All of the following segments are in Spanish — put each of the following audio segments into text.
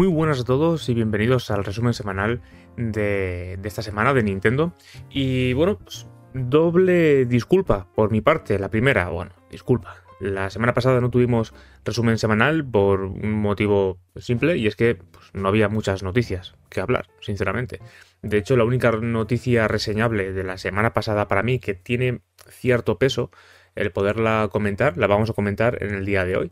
Muy buenas a todos y bienvenidos al resumen semanal de, esta semana de Nintendo. Y bueno, pues, doble disculpa por mi parte. La primera, bueno, disculpa. La semana pasada no tuvimos resumen semanal por un motivo simple y es que pues, no había muchas noticias que hablar, sinceramente. De hecho, la única noticia reseñable de la semana pasada para mí que tiene cierto peso el poderla comentar, la vamos a comentar en el día de hoy.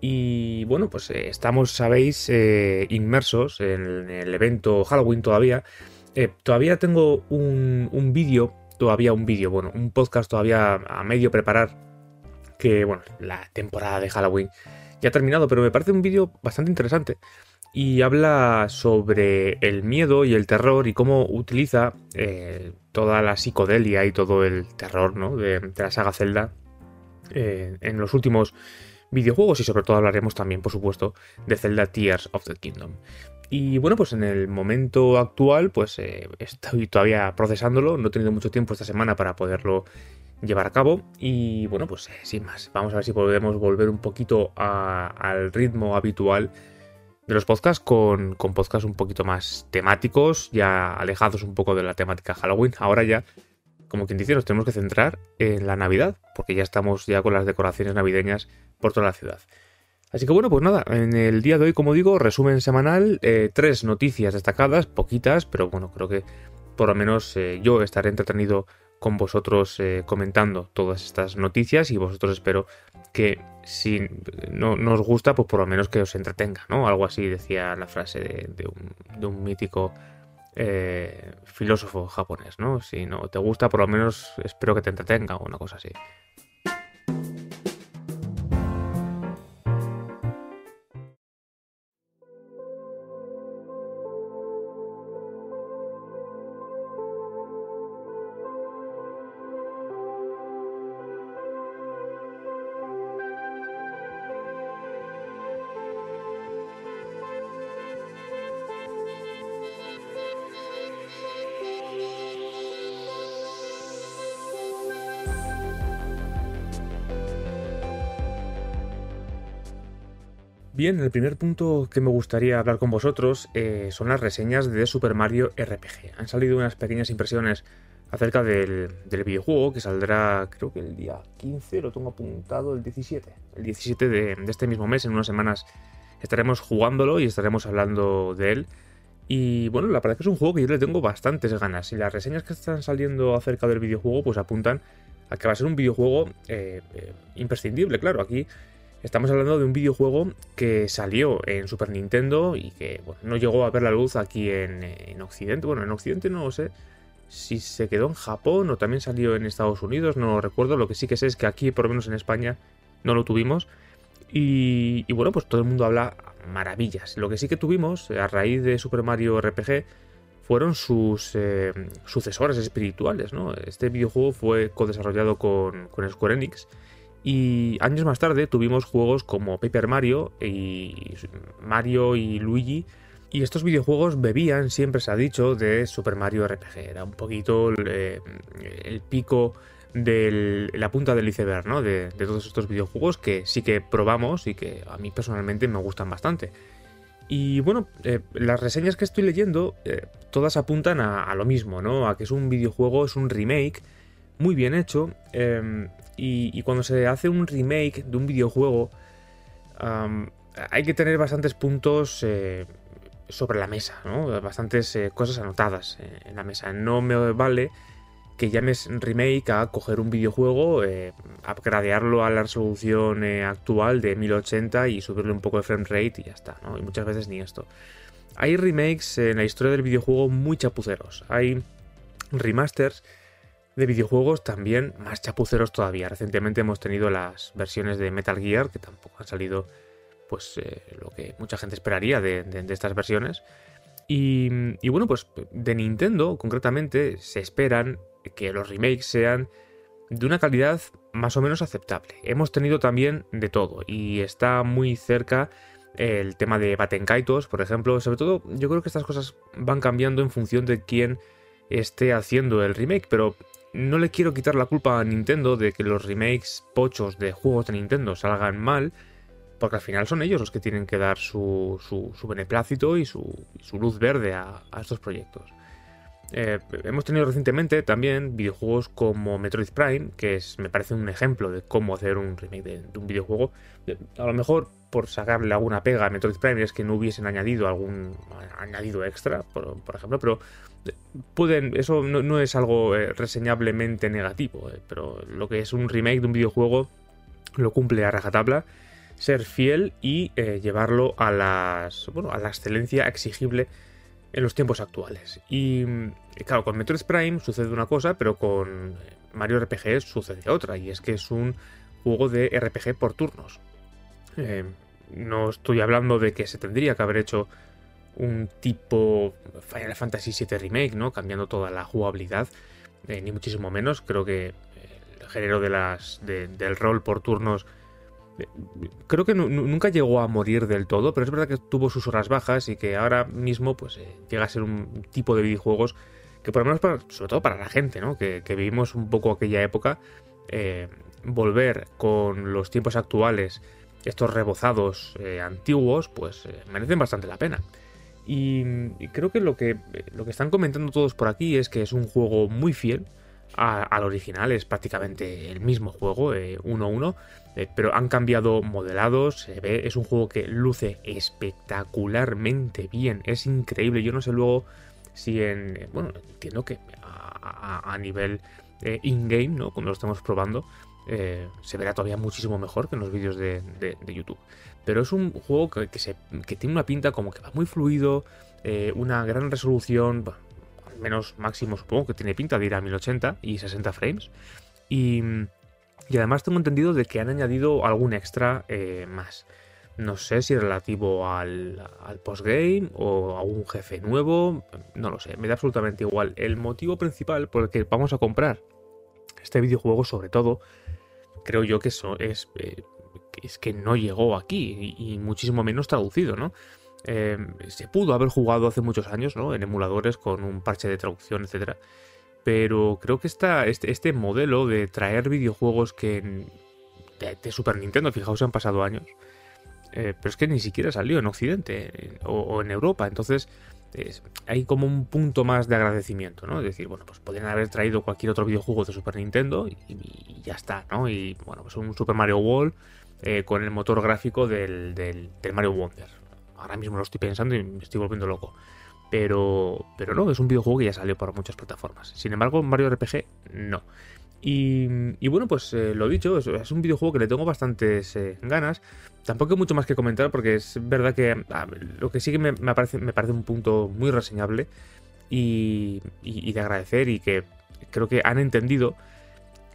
Y bueno, pues eh, estamos, sabéis, eh, inmersos en el evento Halloween todavía. Eh, todavía tengo un, un vídeo, todavía un vídeo, bueno, un podcast todavía a medio preparar. Que bueno, la temporada de Halloween ya ha terminado, pero me parece un vídeo bastante interesante. Y habla sobre el miedo y el terror y cómo utiliza toda la psicodelia y todo el terror ¿no? de, de la saga Zelda en los últimos videojuegos y sobre todo hablaremos también, por supuesto, de Zelda Tears of the Kingdom. Y bueno, pues en el momento actual, pues eh, estoy todavía procesándolo, no he tenido mucho tiempo esta semana para poderlo llevar a cabo. Y bueno, pues eh, sin más, vamos a ver si podemos volver un poquito al ritmo habitual de los podcasts con, con podcasts un poquito más temáticos, ya alejados un poco de la temática Halloween. Ahora ya como quien dice, nos tenemos que centrar en la Navidad, porque ya estamos ya con las decoraciones navideñas por toda la ciudad. Así que bueno, pues nada, en el día de hoy, como digo, resumen semanal, eh, tres noticias destacadas, poquitas, pero bueno, creo que por lo menos eh, yo estaré entretenido con vosotros eh, comentando todas estas noticias y vosotros espero que si no, os gusta, pues por lo menos que os entretenga, ¿no? Algo así decía la frase de, un, de un mítico filósofo japonés, ¿no? Si no te gusta, por lo menos espero que te entretenga o una cosa así. Bien, el primer punto que me gustaría hablar con vosotros eh, son las reseñas de Super Mario RPG. Han salido unas pequeñas impresiones acerca del, videojuego que saldrá creo que el día 15, lo tengo apuntado, el 17. El 17 de, este mismo mes, en unas semanas estaremos jugándolo y estaremos hablando de él. Y bueno, la verdad es que es un juego que yo le tengo bastantes ganas. Y las reseñas que están saliendo acerca del videojuego pues apuntan a que va a ser un videojuego eh, eh, imprescindible, claro. Aquí Estamos hablando de un videojuego que salió en Super Nintendo y que no llegó a ver la luz aquí en, Occidente. Bueno, en Occidente no sé si se quedó en Japón o también salió en Estados Unidos, no recuerdo. Lo que sí que sé es que aquí, por lo menos en España, no lo tuvimos. Y, bueno, pues todo el mundo habla maravillas. Lo que sí que tuvimos a raíz de Super Mario RPG fueron sus eh, sucesores espirituales. ¿no? Este videojuego fue co-desarrollado con Square Enix y años más tarde tuvimos juegos como Paper Mario y Mario y Luigi. Y estos videojuegos bebían, siempre se ha dicho, de Super Mario RPG. Era un poquito el, eh, pico de la punta del iceberg, ¿no? De, todos estos videojuegos que sí que probamos y que a mí personalmente me gustan bastante. Y bueno, eh, las reseñas que estoy leyendo, eh, todas apuntan a, lo mismo, ¿no? A que es un videojuego, es un remake muy bien hecho. Em, y, cuando se hace un remake de un videojuego, hay que tener bastantes puntos eh, sobre la mesa, ¿no? Bastantes eh, cosas anotadas eh, en la mesa. No me vale que llames remake a coger un videojuego, upgradearlo a la resolución actual de 1080 y subirle un poco de frame rate y ya está, ¿no? Y muchas veces ni esto. Hay remakes en la historia del videojuego muy chapuceros. Hay remasters de videojuegos también más chapuceros todavía. Recientemente hemos tenido las versiones de Metal Gear, que tampoco han salido pues eh, lo que mucha gente esperaría de, estas versiones. Y, bueno, pues de Nintendo concretamente se esperan que los remakes sean de una calidad más o menos aceptable. Hemos tenido también de todo y está muy cerca el tema de Batenkaitos, por ejemplo. Sobre todo, yo creo que estas cosas van cambiando en función de quién esté haciendo el remake, pero no le quiero quitar la culpa a Nintendo de que los remakes pochos de juegos de Nintendo salgan mal, porque al final son ellos los que tienen que dar su, su, beneplácito y su, su, luz verde a, estos proyectos. Eh, hemos tenido recientemente también videojuegos como Metroid Prime, que es, me parece un ejemplo de cómo hacer un remake de, un videojuego. A lo mejor por sacarle alguna pega a Metroid Prime es que no hubiesen añadido algún añadido extra, por, ejemplo, pero pueden, eso no, es algo eh, reseñablemente negativo, pero lo que es un remake de un videojuego lo cumple a rajatabla ser fiel y eh, llevarlo a, las, bueno, a la excelencia exigible en los tiempos actuales. Y claro, con Metroid Prime sucede una cosa, pero con Mario RPG sucede otra, y es que es un juego de RPG por turnos. Eh, no estoy hablando de que se tendría que haber hecho un tipo Final Fantasy VII Remake, ¿no? Cambiando toda la jugabilidad, eh, ni muchísimo menos. Creo que el género de las, del rol por turnos creo que nunca llegó a morir del todo, pero es verdad que tuvo sus horas bajas y que ahora mismo pues eh, llega a ser un tipo de videojuegos que por lo menos para, sobre todo para la gente, ¿no? Que, vivimos un poco aquella época, eh, volver con los tiempos actuales, estos rebozados eh, antiguos, pues merecen bastante la pena. Y, creo que lo, que lo que están comentando todos por aquí es que es un juego muy fiel, al original, es prácticamente el mismo juego, 1-1, eh, eh, pero han cambiado modelados, se ve, es un juego que luce espectacularmente bien, es increíble, yo no sé luego si en, eh, bueno, entiendo que a, nivel in-game, ¿no? Cuando lo estamos probando, se verá todavía muchísimo mejor que en los vídeos de, YouTube. Pero es un juego que, que, tiene una pinta como que va muy fluido, una gran resolución, menos máximo supongo que tiene pinta de ir a 1080 y 60 frames. Y, además tengo entendido de que han añadido algún extra eh, más. No sé si relativo al, al postgame o a un jefe nuevo, no lo sé, me da absolutamente igual. El motivo principal por el que vamos a comprar este videojuego, sobre todo, creo yo que eso es, eh, es que no llegó aquí y muchísimo menos traducido, ¿no? Em, se pudo haber jugado hace muchos años, ¿no? En emuladores con un parche de traducción, etcétera. Pero creo que esta, este, este, modelo de traer videojuegos que de, Super Nintendo, fijaos, han pasado años. Eh, pero es que ni siquiera salió en Occidente o, en Europa. Entonces hay como un punto más de agradecimiento, ¿no? Es decir, bueno, pues podrían haber traído cualquier otro videojuego de Super Nintendo y, ya está, ¿no? Y bueno, pues un Super Mario World eh, con el motor gráfico del, del Mario Wonder ahora mismo lo estoy pensando y me estoy volviendo loco. Pero, pero no, es un videojuego que ya salió para muchas plataformas. Sin embargo, Mario RPG no. Y, bueno, pues eh, lo dicho, es, un videojuego que le tengo bastantes eh, ganas. Tampoco hay mucho más que comentar porque es verdad que lo que sí que me, parece, me parece un punto muy reseñable y, de agradecer y que creo que han entendido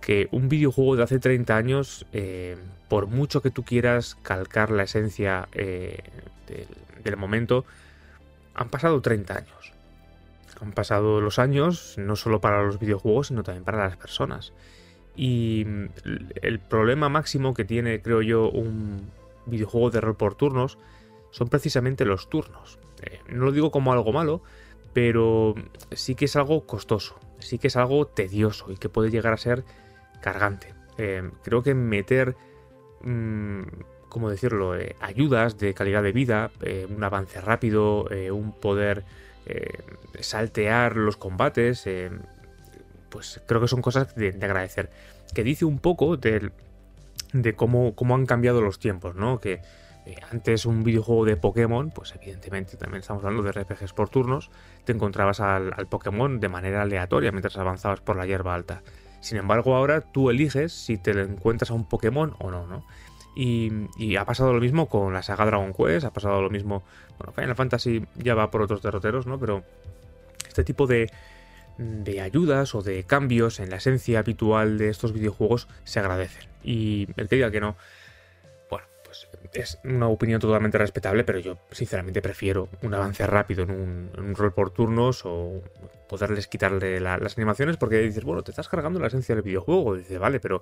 que un videojuego de hace 30 años, eh, por mucho que tú quieras calcar la esencia del, momento, han pasado 30 años. Han pasado los años no solo para los videojuegos, sino también para las personas. Y el problema máximo que tiene, creo yo, un videojuego de rol por turnos son precisamente los turnos. Eh, no lo digo como algo malo, pero sí que es algo costoso, sí que es algo tedioso y que puede llegar a ser cargante. Eh, creo que meter mm, ¿cómo decirlo?, eh, ayudas de calidad de vida, eh, un avance rápido, un poder saltear los combates, pues creo que son cosas de, agradecer. Que dice un poco de, de cómo, cómo, han cambiado los tiempos, ¿no? Que antes un videojuego de Pokémon, pues evidentemente también estamos hablando de RPGs por turnos, te encontrabas al, al Pokémon de manera aleatoria mientras avanzabas por la hierba alta. Sin embargo, ahora tú eliges si te encuentras a un Pokémon o no, ¿no? Y, ha pasado lo mismo con la saga Dragon Quest, ha pasado lo mismo. Bueno, Final Fantasy ya va por otros derroteros, ¿no? Pero este tipo de, de ayudas o de cambios en la esencia habitual de estos videojuegos se agradecen. Y el que diga que no, pues es una opinión totalmente respetable, pero yo sinceramente prefiero un avance rápido en un, rol por turnos o poderles quitarle las animaciones porque dices, bueno, te estás cargando la esencia del videojuego. Dice, vale, pero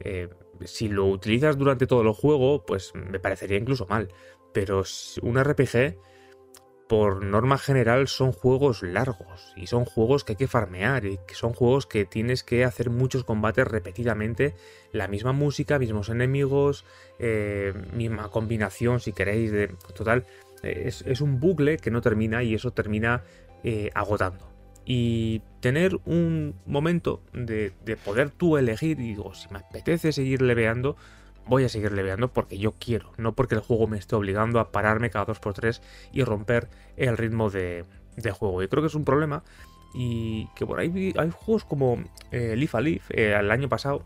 eh, si lo utilizas durante todo el juego, pues me parecería incluso mal. Pero un RPG, por norma general son juegos largos y son juegos que hay que farmear y que son juegos que tienes que hacer muchos combates repetidamente, la misma música, mismos enemigos, eh, misma combinación si queréis, de total, es, un bucle que no termina y eso termina eh, agotando. Y tener un momento de, de poder tú elegir y digo, si me apetece seguir leveando, voy a seguir leveando porque yo quiero, no porque el juego me esté obligando a pararme cada 2x3 y romper el ritmo de, juego. Y creo que es un problema y que por ahí hay juegos como eh, Leaf a Leaf eh, el año pasado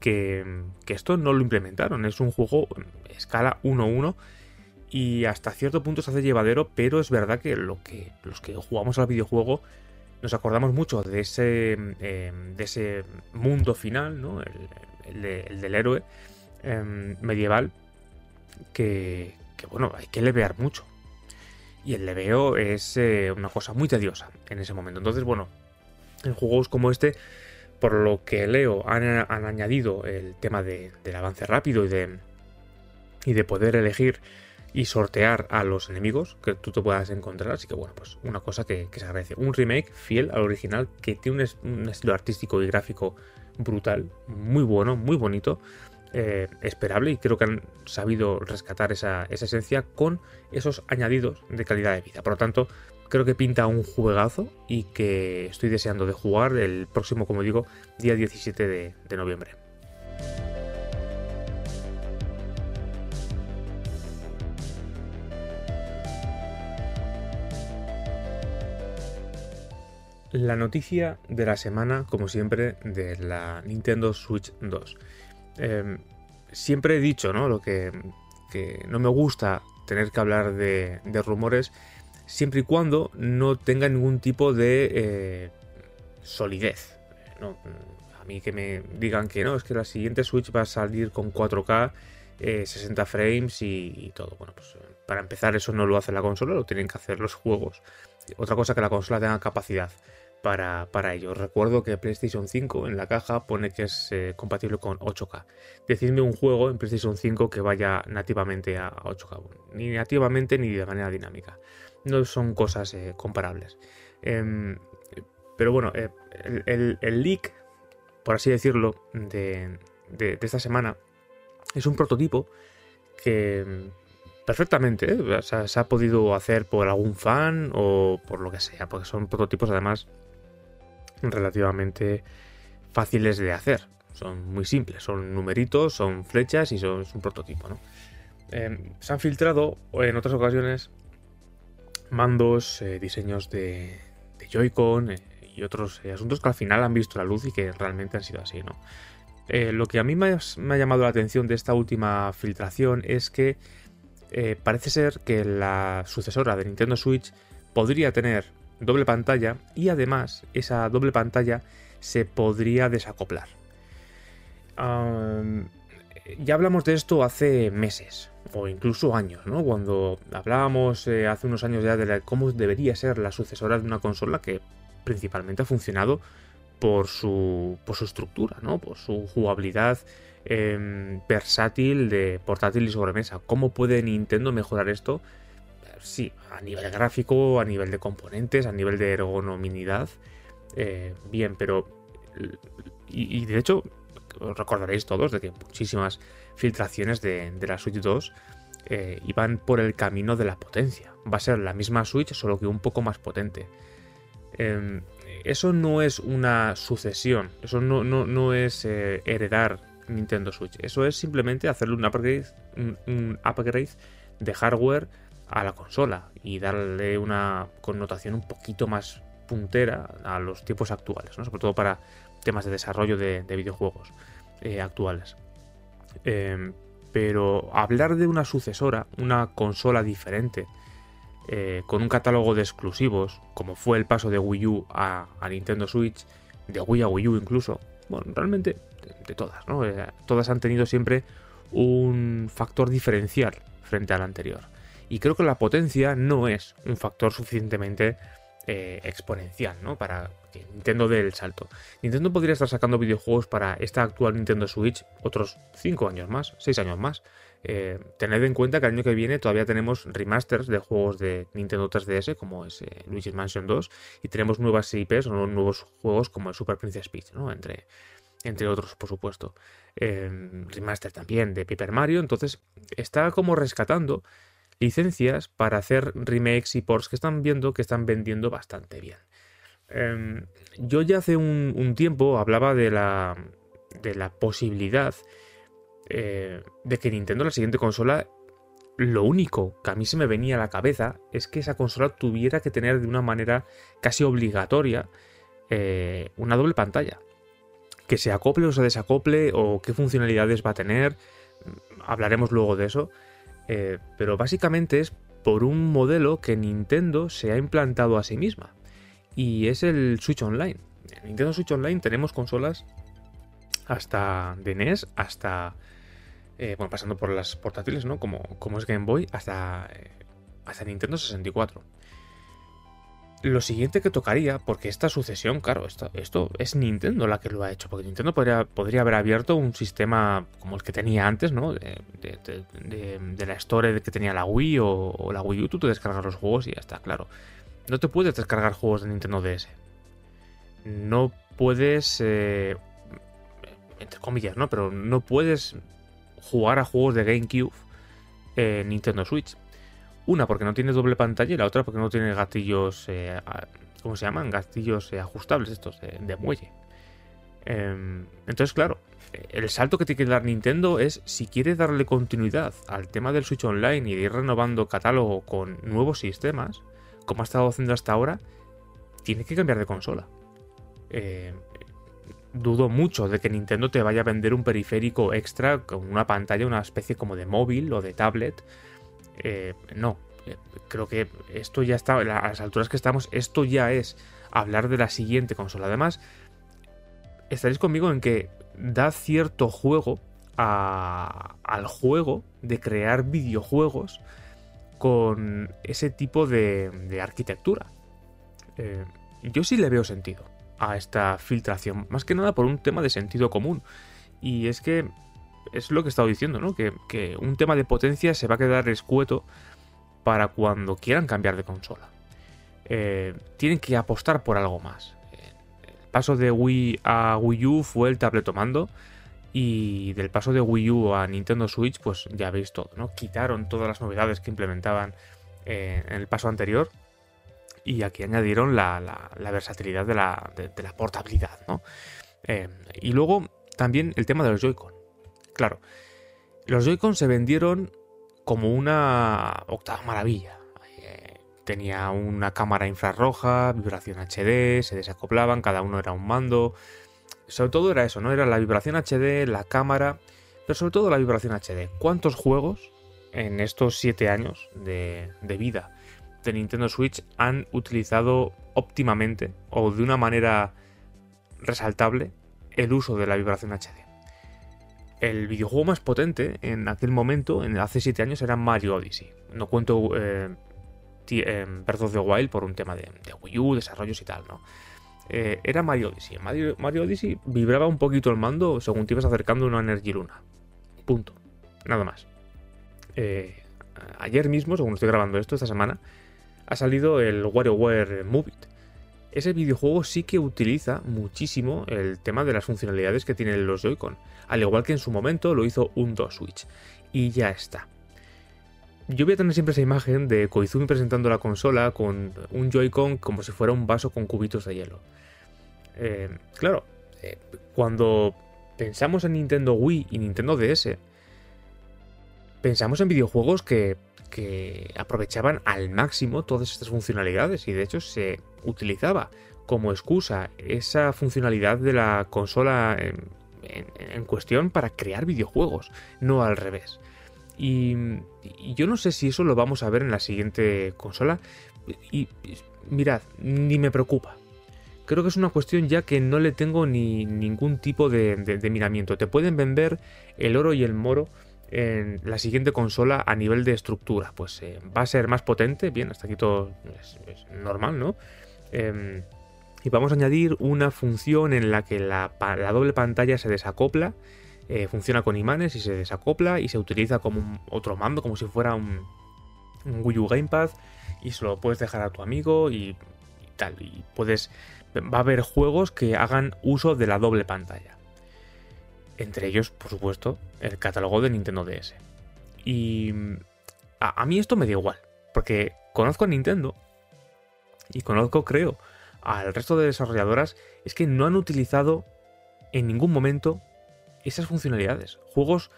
que, esto no lo implementaron. Es un juego escala 1-1 y hasta cierto punto se hace llevadero, pero es verdad que, lo que los que jugamos al videojuego nos acordamos mucho de ese, eh, de ese mundo final, ¿no? el del héroe Em, medieval que, bueno, hay que levear mucho. Y el leveo es eh, una cosa muy tediosa en ese momento. Entonces, bueno, en juegos como este, por lo que leo, han, añadido el tema del avance rápido y de, y de poder elegir y sortear a los enemigos que tú te puedas encontrar. Así que bueno, pues una cosa que, se agradece. Un remake fiel al original que tiene un, estilo artístico y gráfico brutal, muy bueno, muy bonito. Eh, esperable y creo que han sabido rescatar esa, esencia con esos añadidos de calidad de vida. Por lo tanto, creo que pinta un juegazo y que estoy deseando de jugar el próximo, como digo, día 17 de, noviembre. La noticia de la semana, como siempre, de la Nintendo Switch 2. Em, siempre he dicho, ¿no? Lo que, no me gusta tener que hablar de, rumores siempre y cuando no tenga ningún tipo de eh, solidez. A mí que me digan que no, es que la siguiente Switch va a salir con 4K, 60 eh, frames y, y, todo. Bueno, pues para empezar eso no lo hace la consola, lo tienen que hacer los juegos. Otra cosa que la consola tenga capacidad para, para ello. Recuerdo que PlayStation 5 en la caja pone que es eh, compatible con 8K. Decidme un juego en PlayStation 5 que vaya nativamente a 8K, ni nativamente ni de manera dinámica. No son cosas eh, comparables. Em, pero bueno, eh, el, leak, por así decirlo, de, esta semana es un prototipo que mm, perfectamente se ha podido hacer por algún fan o por lo que sea, porque son prototipos además relativamente fáciles de hacer. Son muy simples, son numeritos, son flechas y son, es un prototipo. ¿no? Em, se han filtrado en otras ocasiones mandos, eh, diseños de, de Joy-Con eh, y otros eh, asuntos que al final han visto la luz y que realmente han sido así. ¿no? lo que a mí me ha, llamado la atención de esta última filtración es que parece ser que la sucesora de Nintendo Switch podría tener doble pantalla y además esa doble pantalla se podría desacoplar. ya hablamos de esto hace meses o incluso años, ¿no? Cuando hablábamos eh, hace unos años ya de cómo debería ser la sucesora de una consola que principalmente ha funcionado por su, por su estructura, ¿no? Por su jugabilidad em, versátil de portátil y sobremesa. ¿Cómo puede Nintendo mejorar esto? Sí, a nivel gráfico, a nivel de componentes, a nivel de ergonomidad, eh, bien, pero... Y, de hecho, os recordaréis todos de que muchísimas filtraciones de, la Switch 2 eh, iban por el camino de la potencia. Va a ser la misma Switch, solo que un poco más potente. Em, eso no es una sucesión, eso no, no, es eh, heredar Nintendo Switch, eso es simplemente hacerle un upgrade, un upgrade de hardware a la consola y darle una connotación un poquito más puntera a los tiempos actuales, ¿no? sobre todo para temas de desarrollo de, videojuegos eh, actuales. Em, pero hablar de una sucesora, una consola diferente, eh, con un catálogo de exclusivos, como fue el paso de Wii U a, Nintendo Switch, de Wii a Wii U incluso, bueno, realmente de, todas, ¿no? Eh, todas han tenido siempre un factor diferencial frente al anterior. Y creo que la potencia no es un factor suficientemente eh, exponencial, ¿no? Para que Nintendo dé el salto. Nintendo podría estar sacando videojuegos para esta actual Nintendo Switch otros 5 años más, 6 años más. Eh, tened en cuenta que el año que viene todavía tenemos remasters de juegos de Nintendo 3DS, como es eh, Luigi's Mansion 2, y tenemos nuevas IPs o nuevos juegos como el Super Princess Peach, ¿no? Entre, entre otros, por supuesto. remaster también de Paper Mario, entonces está como rescatando licencias para hacer remakes y ports que están viendo que están vendiendo bastante bien. Em, yo ya hace un, tiempo hablaba de la, de la posibilidad eh, de que Nintendo, la siguiente consola, lo único que a mí se me venía a la cabeza es que esa consola tuviera que tener de una manera casi obligatoria eh, una doble pantalla. Que se acople o se desacople o qué funcionalidades va a tener. Hablaremos luego de eso. Eh, pero básicamente es por un modelo que Nintendo se ha implantado a sí misma y es el Switch Online. En Nintendo Switch Online tenemos consolas hasta de NES, hasta. Eh, bueno, pasando por las portátiles, ¿no? Como, como es Game Boy, hasta, eh, hasta Nintendo 64. Lo siguiente que tocaría, porque esta sucesión, claro, esto, es Nintendo la que lo ha hecho, porque Nintendo podría, podría haber abierto un sistema como el que tenía antes, ¿no? De, la Store que tenía la Wii o, la Wii U, tú te descargas los juegos y ya está, claro no te puedes descargar juegos de Nintendo DS. No puedes, eh, entre comillas, ¿no? Pero no puedes jugar a juegos de GameCube en Nintendo Switch. Una porque no tiene doble pantalla y la otra porque no tiene gatillos, eh, ¿cómo se llaman? Gatillos eh, ajustables estos, de muelle. Em, entonces, claro, el salto que tiene que dar Nintendo es si quiere darle continuidad al tema del Switch Online y ir renovando catálogo con nuevos sistemas, como ha estado haciendo hasta ahora, tiene que cambiar de consola. Eh, dudo mucho de que Nintendo te vaya a vender un periférico extra con una pantalla, una especie como de móvil o de tablet. Eh, no, eh, creo que esto ya está, a las alturas que estamos, esto ya es hablar de la siguiente consola. Además, estaréis conmigo en que da cierto juego al juego de crear videojuegos con ese tipo de, arquitectura. Eh, yo sí le veo sentido a esta filtración, más que nada por un tema de sentido común. Y es que es lo que he estado diciendo, ¿no? Que, un tema de potencia se va a quedar escueto para cuando quieran cambiar de consola. Eh, tienen que apostar por algo más. El paso de Wii a Wii U fue el tabletomando y del paso de Wii U a Nintendo Switch, pues ya veis todo, ¿no? Quitaron todas las novedades que implementaban eh, en el paso anterior y aquí añadieron la, versatilidad de la, portabilidad, ¿no? Eh, y luego también el tema de los Joy-Con. Claro, los Joy-Con se vendieron como una octava maravilla. Eh, tenía una cámara infrarroja, vibración HD, se desacoplaban, cada uno era un mando sobre todo era eso, ¿no? Era la vibración HD, la cámara, pero sobre todo la vibración HD. ¿Cuántos juegos en estos 7 años de, vida de Nintendo Switch han utilizado óptimamente o de una manera resaltable el uso de la vibración HD? El videojuego más potente en aquel momento, en hace 7 años, era Mario Odyssey. No cuento eh, eh, Breath of the Wild por un tema de, de Wii U, desarrollos y tal, ¿no? Eh, era Mario Odyssey. Mario, Mario, Odyssey vibraba un poquito el mando según te ibas acercando una Energy Luna. Punto. Nada más. Eh, ayer mismo, según estoy grabando esto, esta semana, ha salido el WarioWare Move. Ese videojuego sí que utiliza muchísimo el tema de las funcionalidades que tienen los Joy-Con, al igual que en su momento lo hizo un 2 Switch. Y ya está. Yo voy a tener siempre esa imagen de Koizumi presentando la consola con un Joy-Con como si fuera un vaso con cubitos de hielo. Eh, claro, eh, cuando pensamos en Nintendo Wii y Nintendo DS, pensamos en videojuegos que, aprovechaban al máximo todas estas funcionalidades y de hecho se utilizaba como excusa esa funcionalidad de la consola en cuestión para crear videojuegos, no al revés. Y, yo no sé si eso lo vamos a ver en la siguiente consola. Y mirad, ni me preocupa. Creo que es una cuestión ya que no le tengo ni ningún tipo de, miramiento. Te pueden vender el oro y el moro en la siguiente consola a nivel de estructura. Pues eh, va a ser más potente, bien, hasta aquí todo es, normal, ¿no? Em, y vamos a añadir una función en la que la, la doble pantalla se desacopla eh, funciona con imanes y se desacopla y se utiliza como otro mando, como si fuera un, Wii U Gamepad y se lo puedes dejar a tu amigo y, tal. Y puedes. Va a haber juegos que hagan uso de la doble pantalla. Entre ellos, por supuesto, el catálogo de Nintendo DS. Y a, mí esto me da igual, porque conozco a Nintendo y conozco, creo, al resto de desarrolladoras, es que no han utilizado en ningún momento esas funcionalidades. Juegos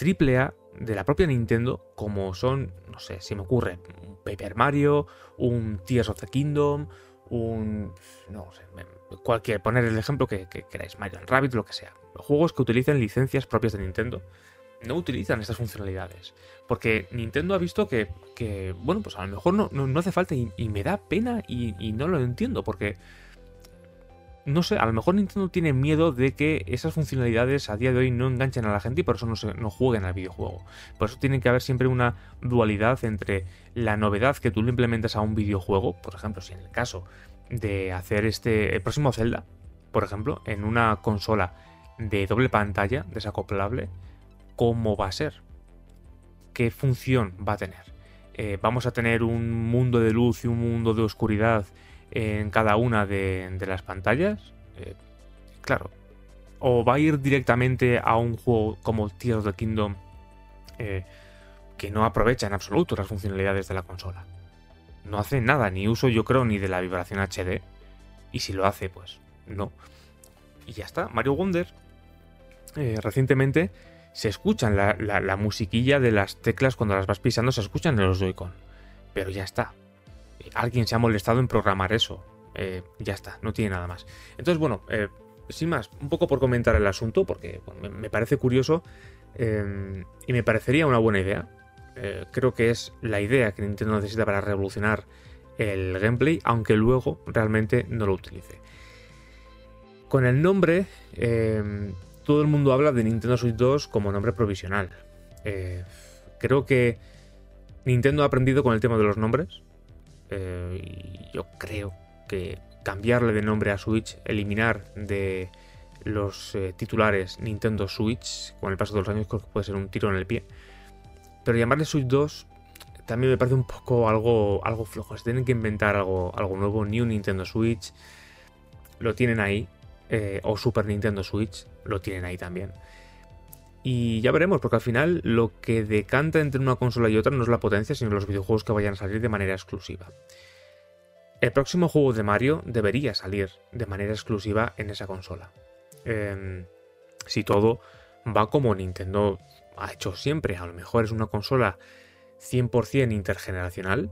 AAA de la propia Nintendo, como son, no sé, si me ocurre, un Paper Mario, un Tears of the Kingdom, un. no sé, cualquier, poner el ejemplo que, queráis, Mario Rabbit, lo que sea. Juegos que utilicen licencias propias de Nintendo no utilizan estas funcionalidades. Porque Nintendo ha visto que, bueno, pues a lo mejor no, no, hace falta y, me da pena y, y, no lo entiendo porque no sé, a lo mejor Nintendo tiene miedo de que esas funcionalidades a día de hoy no enganchen a la gente y por eso no, se, no jueguen al videojuego. Por eso tiene que haber siempre una dualidad entre la novedad que tú le implementas a un videojuego, por ejemplo, si en el caso de hacer este el próximo Zelda, por ejemplo, en una consola de doble pantalla desacoplable, ¿cómo va a ser? ¿Qué función va a tener? Eh, ¿Vamos a tener un mundo de luz y un mundo de oscuridad en cada una de, las pantallas. Eh, claro. O va a ir directamente a un juego como Tears of the Kingdom eh, que no aprovecha en absoluto las funcionalidades de la consola. No hace nada, ni uso yo creo ni de la vibración HD. Y si lo hace, pues no. Y ya está. Mario Wonder eh, recientemente se escuchan la, la, musiquilla de las teclas cuando las vas pisando, se escuchan en los Joy-Con. Pero ya está alguien se ha molestado en programar eso. Eh, ya está, no tiene nada más. Entonces, bueno, eh, sin más, un poco por comentar el asunto, porque me, parece curioso eh, y me parecería una buena idea. creo que es la idea que Nintendo necesita para revolucionar el gameplay, aunque luego realmente no lo utilice. Con el nombre, todo el mundo habla de Nintendo Switch 2 como nombre provisional. creo que Nintendo ha aprendido con el tema de los nombres. Eh, y yo creo que cambiarle de nombre a Switch, eliminar de los eh, titulares Nintendo Switch, con el paso de los años creo que puede ser un tiro en el pie. Pero llamarle Switch 2 también me parece un poco algo, algo flojo. Se tienen que inventar algo, algo nuevo. New Nintendo Switch lo tienen ahí. Eh, o Super Nintendo Switch lo tienen ahí también. Y ya veremos, porque al final lo que decanta entre una consola y otra no es la potencia, sino los videojuegos que vayan a salir de manera exclusiva. El próximo juego de Mario debería salir de manera exclusiva en esa consola. Em, si todo va como Nintendo ha hecho siempre, a lo mejor es una consola 100% intergeneracional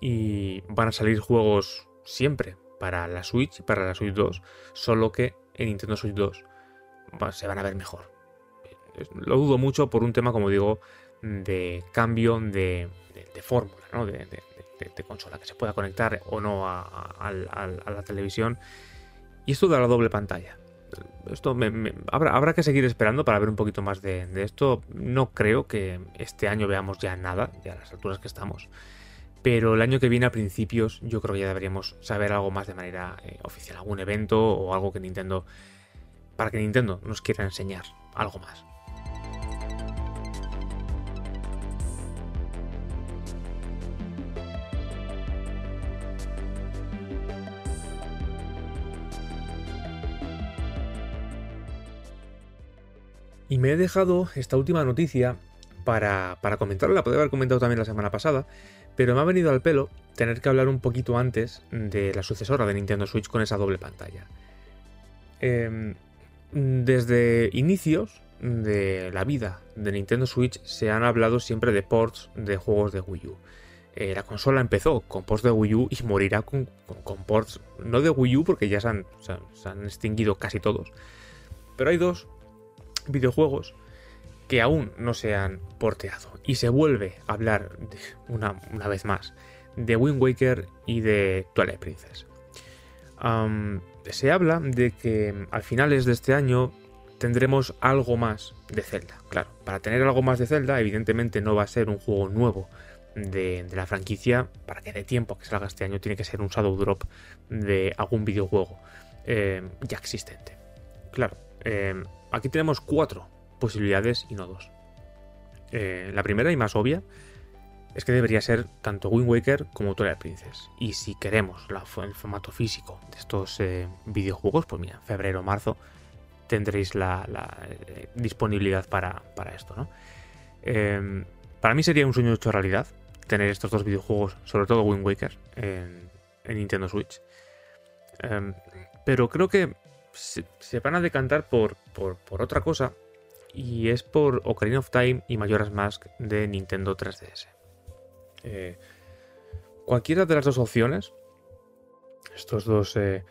y van a salir juegos siempre para la Switch y para la Switch 2, solo que en Nintendo Switch 2 se van a ver mejor lo dudo mucho por un tema, como digo, de cambio de, fórmula, ¿no? de, consola, que se pueda conectar o no a, la televisión. Y esto de la doble pantalla. Esto habrá, que seguir esperando para ver un poquito más de, esto. No creo que este año veamos ya nada, ya a las alturas que estamos. Pero el año que viene, a principios, yo creo que ya deberíamos saber algo más de manera eh, oficial. Algún evento o algo que Nintendo. Para que Nintendo nos quiera enseñar algo más. Y me he dejado esta última noticia para, para comentarla, la podría haber comentado también la semana pasada, pero me ha venido al pelo tener que hablar un poquito antes de la sucesora de Nintendo Switch con esa doble pantalla. Em, desde inicios de la vida de Nintendo Switch se han hablado siempre de ports de juegos de Wii U. Eh, la consola empezó con ports de Wii U y morirá con, ports no de Wii U porque ya se se han extinguido casi todos. Pero hay dos videojuegos que aún no se han porteado. Y se vuelve a hablar una, vez más de Wind Waker y de Twilight Princess. se habla de que al finales de este año tendremos algo más de Zelda. Claro, para tener algo más de Zelda, evidentemente no va a ser un juego nuevo de, la franquicia. Para que dé tiempo a que salga este año, tiene que ser un Shadow Drop de algún videojuego eh, ya existente. Claro, eh, aquí tenemos cuatro posibilidades y no dos. Eh, la primera y más obvia es que debería ser tanto Wind Waker como Twilight Princess. Y si queremos el formato físico de estos eh, videojuegos, pues mira, febrero, marzo, tendréis la, eh, disponibilidad para, esto, ¿no? Em, para mí sería un sueño hecho realidad tener estos dos videojuegos, sobre todo Wind Waker, en, Nintendo Switch. Em, pero creo que se, van a decantar por, por, otra cosa, y es por Ocarina of Time y Majora's Mask de Nintendo 3DS. Eh, cualquiera de las dos opciones, estos dos eh,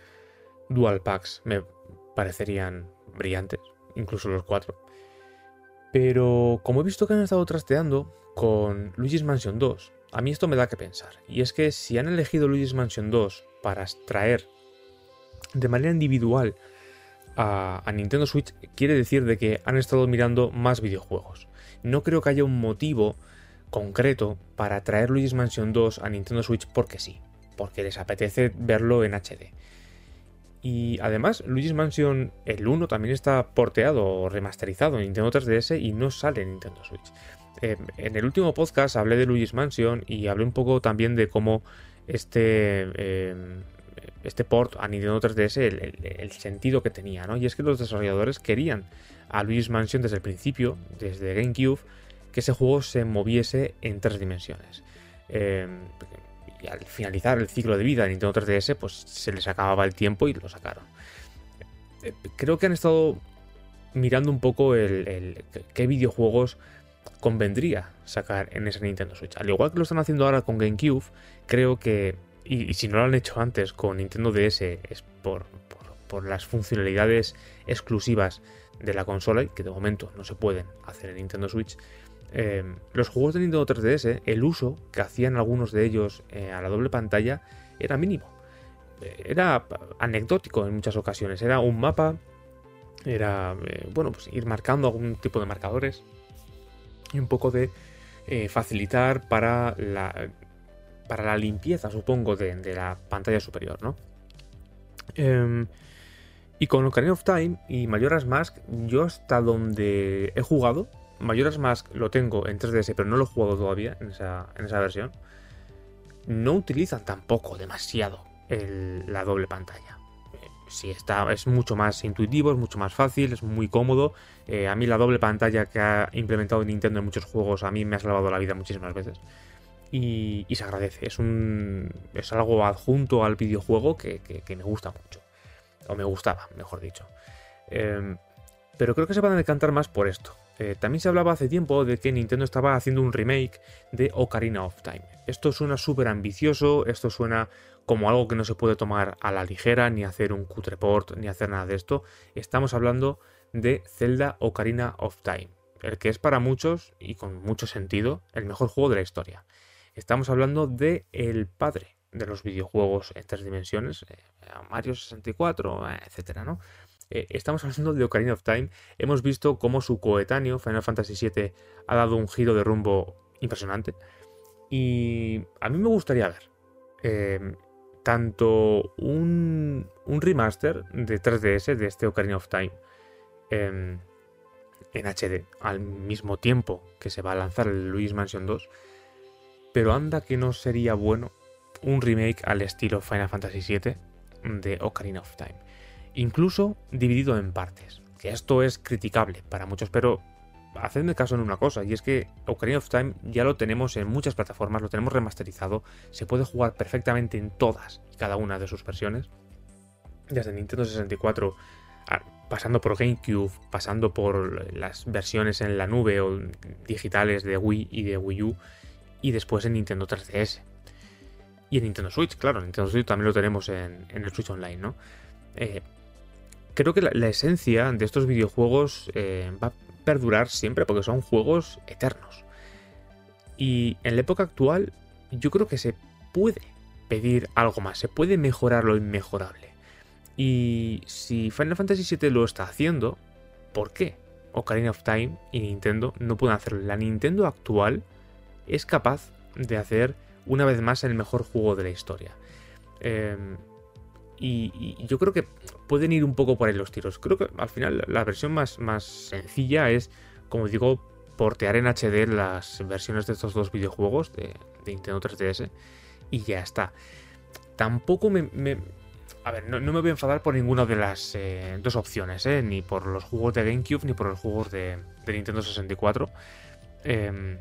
dual packs me parecerían brillantes, incluso los cuatro. Pero como he visto que han estado trasteando con Luigi's Mansion 2, a mí esto me da que pensar. Y es que si han elegido Luigi's Mansion 2 para extraer de manera individual a, Nintendo Switch, quiere decir de que han estado mirando más videojuegos. No creo que haya un motivo concreto para traer Luigi's Mansion 2 a Nintendo Switch porque sí, porque les apetece verlo en HD. Y además, Luigi's Mansion el 1 también está porteado o remasterizado en Nintendo 3DS y no sale en Nintendo Switch. Eh, en el último podcast hablé de Luigi's Mansion y hablé un poco también de cómo este, eh, este port a Nintendo 3DS, el, sentido que tenía, ¿no? Y es que los desarrolladores querían a Luigi's Mansion desde el principio, desde GameCube, que ese juego se moviese en tres dimensiones. Em, y al finalizar el ciclo de vida de Nintendo 3DS, pues se les acababa el tiempo y lo sacaron. Eh, creo que han estado mirando un poco el, qué videojuegos convendría sacar en esa Nintendo Switch. Al igual que lo están haciendo ahora con GameCube, creo que, y, si no lo han hecho antes con Nintendo DS, es por, por las funcionalidades exclusivas de la consola, y que de momento no se pueden hacer en Nintendo Switch, eh, los juegos de Nintendo 3DS, el uso que hacían algunos de ellos eh, a la doble pantalla era mínimo. Eh, era anecdótico en muchas ocasiones. Era un mapa, era, bueno, pues ir marcando algún tipo de marcadores y un poco de facilitar para la, para la limpieza, supongo, de, la pantalla superior, ¿no? Em, y con Ocarina of Time y Majora's Mask, yo hasta donde he jugado, Majora's Mask lo tengo en 3DS, pero no lo he jugado todavía en esa, versión. No utilizan tampoco demasiado la doble pantalla. Sí, está, es mucho más intuitivo, es mucho más fácil, es muy cómodo. Eh, a mí la doble pantalla que ha implementado Nintendo en muchos juegos a mí me ha salvado la vida muchísimas veces. Y, se agradece. Es, un, es algo adjunto al videojuego que, me gusta mucho. O me gustaba, mejor dicho. Em, pero creo que se van a decantar más por esto. Eh, también se hablaba hace tiempo de que Nintendo estaba haciendo un remake de Ocarina of Time. Esto suena súper ambicioso, esto suena como algo que no se puede tomar a la ligera, ni hacer un cutreport, ni hacer nada de esto. Estamos hablando de Zelda Ocarina of Time, el que es para muchos, y con mucho sentido, el mejor juego de la historia. Estamos hablando de el padre de los videojuegos en tres dimensiones, eh, Mario 64, etcétera, ¿no? Eh, estamos hablando de Ocarina of Time. Hemos visto cómo su coetáneo, Final Fantasy VII, ha dado un giro de rumbo impresionante. Y a mí me gustaría ver em, tanto un, remaster de 3DS de este Ocarina of Time em, en HD al mismo tiempo que se va a lanzar el Luis Mansion 2. Pero anda que no sería bueno un remake al estilo Final Fantasy VII de Ocarina of Time incluso dividido en partes. Que esto es criticable para muchos, pero hacedme caso en una cosa, y es que Ocarina of Time ya lo tenemos en muchas plataformas, lo tenemos remasterizado, se puede jugar perfectamente en todas y cada una de sus versiones, desde Nintendo 64, pasando por GameCube, pasando por las versiones en la nube o digitales de Wii y de Wii U, y después en Nintendo 3DS. Y en Nintendo Switch, claro, en Nintendo Switch también lo tenemos en, el Switch Online, ¿no? Eh, creo que la, esencia de estos videojuegos eh, va a perdurar siempre porque son juegos eternos. Y en la época actual yo creo que se puede pedir algo más, se puede mejorar lo inmejorable. Y si Final Fantasy VII lo está haciendo, ¿por qué Ocarina of Time y Nintendo no pueden hacerlo? La Nintendo actual es capaz de hacer una vez más el mejor juego de la historia. Em, y, yo creo que pueden ir un poco por ahí los tiros. Creo que al final la versión más, más sencilla es, como digo, portear en HD las versiones de estos dos videojuegos de, Nintendo 3DS y ya está. Tampoco me... a ver, no, me voy a enfadar por ninguna de las eh, dos opciones, eh, ni por los juegos de GameCube ni por los juegos de, Nintendo 64. Em,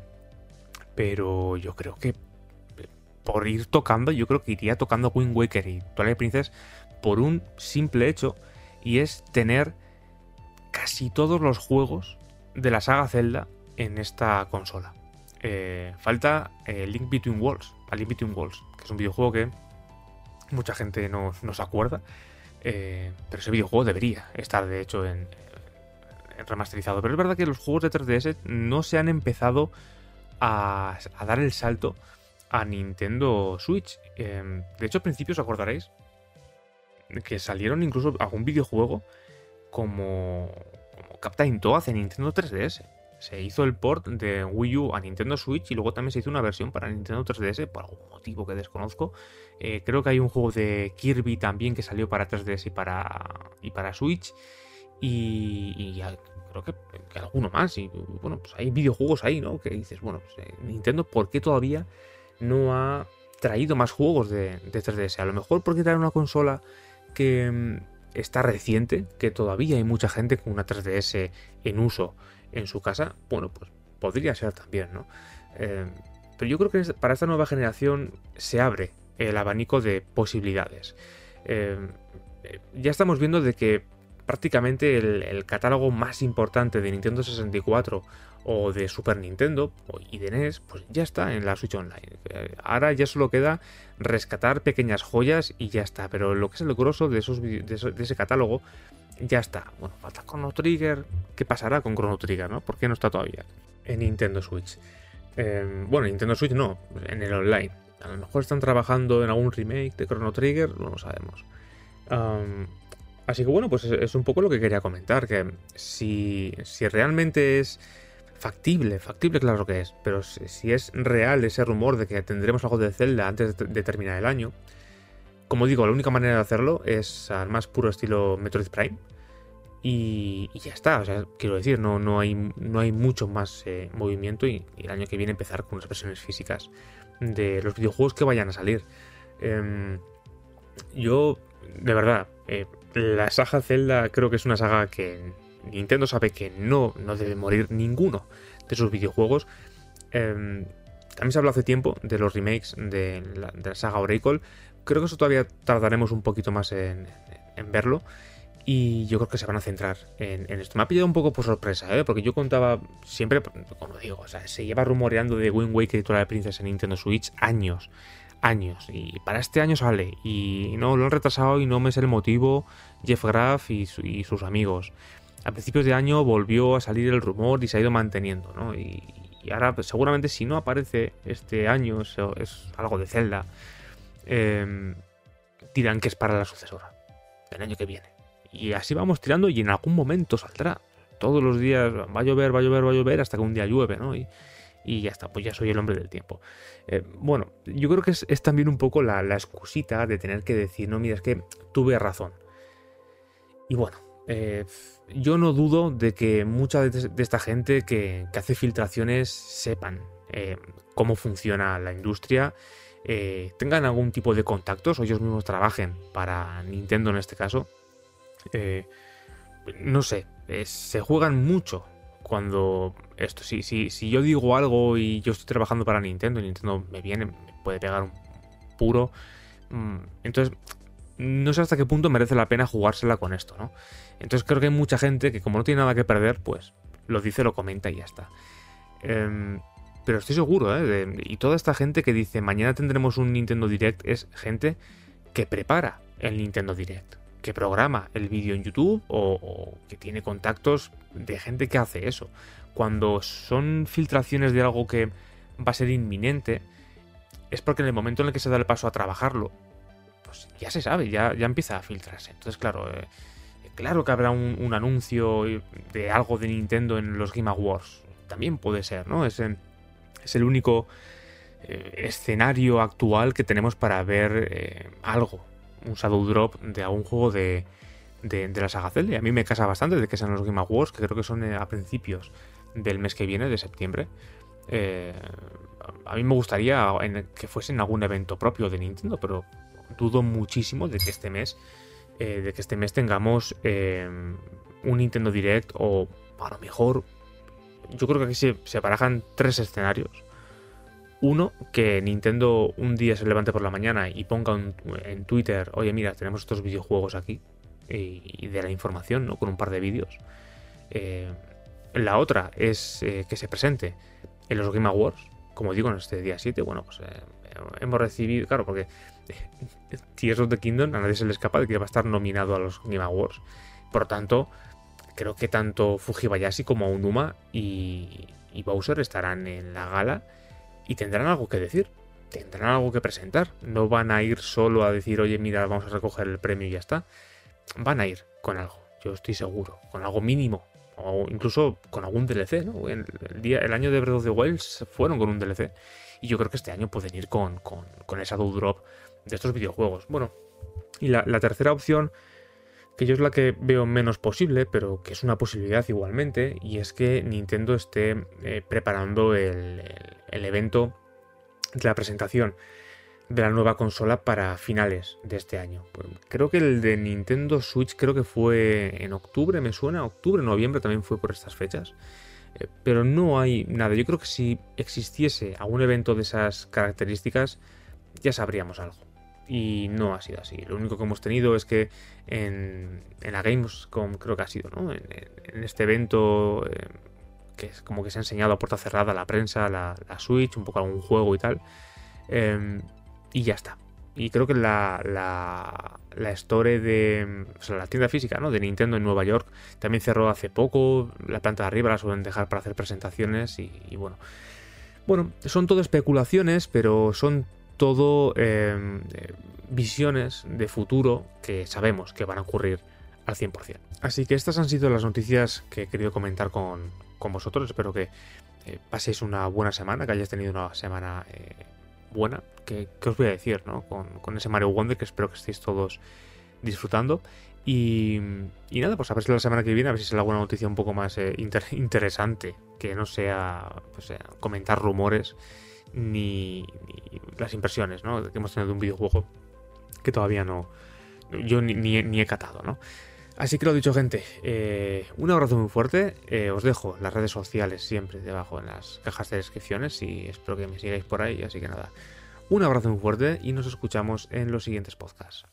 pero yo creo que por ir tocando, yo creo que iría tocando Wind Waker y Twilight Princess por un simple hecho y es tener casi todos los juegos de la saga Zelda en esta consola. Eh, falta eh, Link Between Worlds, a Link Between Worlds, que es un videojuego que mucha gente no, se acuerda, eh, pero ese videojuego debería estar de hecho en, remasterizado. Pero es verdad que los juegos de 3DS no se han empezado a, dar el salto a Nintendo Switch. de hecho, al principio os acordaréis que salieron incluso algún videojuego como, como Captain Toad en Nintendo 3DS. Se hizo el port de Wii U a Nintendo Switch y luego también se hizo una versión para Nintendo 3DS por algún motivo que desconozco. Eh, creo que hay un juego de Kirby también que salió para 3DS y para, y para Switch. Y, creo que, alguno más. Y bueno, pues hay videojuegos ahí, ¿no? Que dices, bueno, pues, eh, Nintendo, ¿por qué todavía no ha traído más juegos de, de 3DS? A lo mejor porque trae una consola que mm, está reciente, que todavía hay mucha gente con una 3DS en uso en su casa, bueno, pues podría ser también, ¿no? Eh, pero yo creo que para esta nueva generación se abre el abanico de posibilidades. Eh, ya estamos viendo de que prácticamente el, catálogo más importante de Nintendo 64 o de Super Nintendo y de NES, pues ya está en la Switch Online. Eh, ahora ya solo queda rescatar pequeñas joyas y ya está. Pero lo que es el grosso de, esos, de, ese catálogo, ya está. Bueno, falta Chrono Trigger. ¿Qué pasará con Chrono Trigger, no? ¿Por qué no está todavía en Nintendo Switch? Eh, bueno, Nintendo Switch no, en el online. A lo mejor están trabajando en algún remake de Chrono Trigger, no lo sabemos. Así que bueno, pues es, un poco lo que quería comentar, que si, si realmente es factible, factible claro que es, pero si, es real ese rumor de que tendremos algo de Zelda antes de, terminar el año, como digo, la única manera de hacerlo es al más puro estilo Metroid Prime. Y, ya está, o sea, quiero decir, no, no, hay, no hay mucho más eh, movimiento y, el año que viene empezar con las versiones físicas de los videojuegos que vayan a salir. Em, yo, de verdad, eh, la saga Zelda creo que es una saga que Nintendo sabe que no, no debe morir ninguno de sus videojuegos. Em, también se habló hace tiempo de los remakes de la, saga Oracle. Creo que eso todavía tardaremos un poquito más en, verlo. Y yo creo que se van a centrar en, esto. Me ha pillado un poco por sorpresa, ¿eh? porque yo contaba siempre, como digo, o sea, se lleva rumoreando de Wind Waker y Twilight Princess en Nintendo Switch años años. Y para este año sale. Y no lo han retrasado y no me sé el motivo. Jeff Graff y, sus amigos. A principios de año volvió a salir el rumor y se ha ido manteniendo, ¿no? Y, ahora, pues, seguramente, si no aparece este año, es, algo de Zelda, em, dirán que es para la sucesora del año que viene. Y así vamos tirando y en algún momento saldrá. Todos los días va a llover, va a llover, va a llover, hasta que un día llueve, ¿no? Y, y ya está, pues ya soy el hombre del tiempo. Eh, bueno, yo creo que es, también un poco la, excusita de tener que decir, no, mira, es que tuve razón. Y bueno, eh, yo no dudo de que mucha de, esta gente que, hace filtraciones sepan eh, cómo funciona la industria, tengan algún tipo de contactos o ellos mismos trabajen para Nintendo en este caso. no sé, se juegan mucho cuando esto, si, si, yo digo algo y yo estoy trabajando para Nintendo y Nintendo me viene, me puede pegar un puro. Mm, entonces, no sé hasta qué punto merece la pena jugársela con esto, ¿no? Entonces creo que hay mucha gente que como no tiene nada que perder, pues lo dice, lo comenta y ya está. Em, pero estoy seguro, ¿eh? y toda esta gente que dice mañana tendremos un Nintendo Direct es gente que prepara el Nintendo Direct que programa el vídeo en YouTube o, que tiene contactos de gente que hace eso. Cuando son filtraciones de algo que va a ser inminente, es porque en el momento en el que se da el paso a trabajarlo, pues ya se sabe, ya, ya empieza a filtrarse. Entonces, claro, eh, claro que habrá un, anuncio de algo de Nintendo en los Game Awards. También puede ser, ¿no? Es, es el único eh, escenario actual que tenemos para ver eh, algo un Shadow Drop de algún juego de, de, la saga Zelda. Y a mí me casa bastante de que sean los Game Awards, que creo que son eh, a principios del mes que viene, de septiembre. Eh, a mí me gustaría que fuesen algún evento propio de Nintendo, pero dudo muchísimo de que este mes, eh, de que este mes tengamos un Nintendo Direct o a lo mejor, yo creo que aquí se, se barajan tres escenarios. Uno, que Nintendo un día se levante por la mañana y ponga en Twitter, oye mira, tenemos estos videojuegos aquí, y, de la información, ¿no? Con un par de vídeos. Eh, la otra es eh, que se presente en los Game Awards, como digo, en este día 7. Bueno, pues eh, hemos recibido, claro, porque Tears of the Kingdom a nadie se le escapa de que va a estar nominado a los Game Awards. Por lo tanto, creo que tanto Fujibayashi como Unuma y, y Bowser estarán en la gala y tendrán algo que decir tendrán algo que presentar. No van a ir solo a decir, oye, mira, vamos a recoger el premio y ya está van a ir con algo, yo estoy seguro, con algo mínimo, o incluso con algún DLC, ¿no? El, día, el año de Breath of the fueron con un DLC, y yo creo que este año pueden ir con, con, con esa do drop de estos videojuegos. Bueno, y la, tercera opción, que yo es la que veo menos posible, pero que es una posibilidad igualmente, y es que Nintendo esté eh, preparando el, evento de la presentación de la nueva consola para finales de este año. Creo que el de Nintendo Switch creo que fue en octubre, me suena, octubre, noviembre también fue por estas fechas. Eh, pero no hay nada. Yo creo que si existiese algún evento de esas características, ya sabríamos algo. Y no ha sido así. Lo único que hemos tenido es que en, en la Gamescom creo que ha sido, ¿no? En, este evento eh, que es como que se ha enseñado a puerta cerrada la prensa, la, Switch, un poco algún juego y tal. Em, y ya está. Y creo que la, la, la store de. O sea, la tienda física ¿no? de Nintendo en Nueva York también cerró hace poco. La planta de arriba la suelen dejar para hacer presentaciones y, bueno. Bueno, son todo especulaciones, pero son todo em, visiones de futuro que sabemos que van a ocurrir al 100%. Así que estas han sido las noticias que he querido comentar con, con vosotros. Espero que eh, paséis una buena semana, que hayáis tenido una semana eh, buena, que, os voy a decir, ¿no? Con, ese Mario Wonder que espero que estéis todos disfrutando. Y, nada, pues a ver si la semana que viene, a ver si sale alguna noticia un poco más eh, interesante, que no sea pues, eh, comentar rumores ni, las impresiones ¿no? que hemos tenido de un videojuego que todavía no, yo ni, ni he catado, ¿no? Así que lo dicho, gente, eh, un abrazo muy fuerte. Eh, os dejo las redes sociales siempre debajo en las cajas de descripciones y espero que me sigáis por ahí. Así que nada, un abrazo muy fuerte y nos escuchamos en los siguientes podcasts.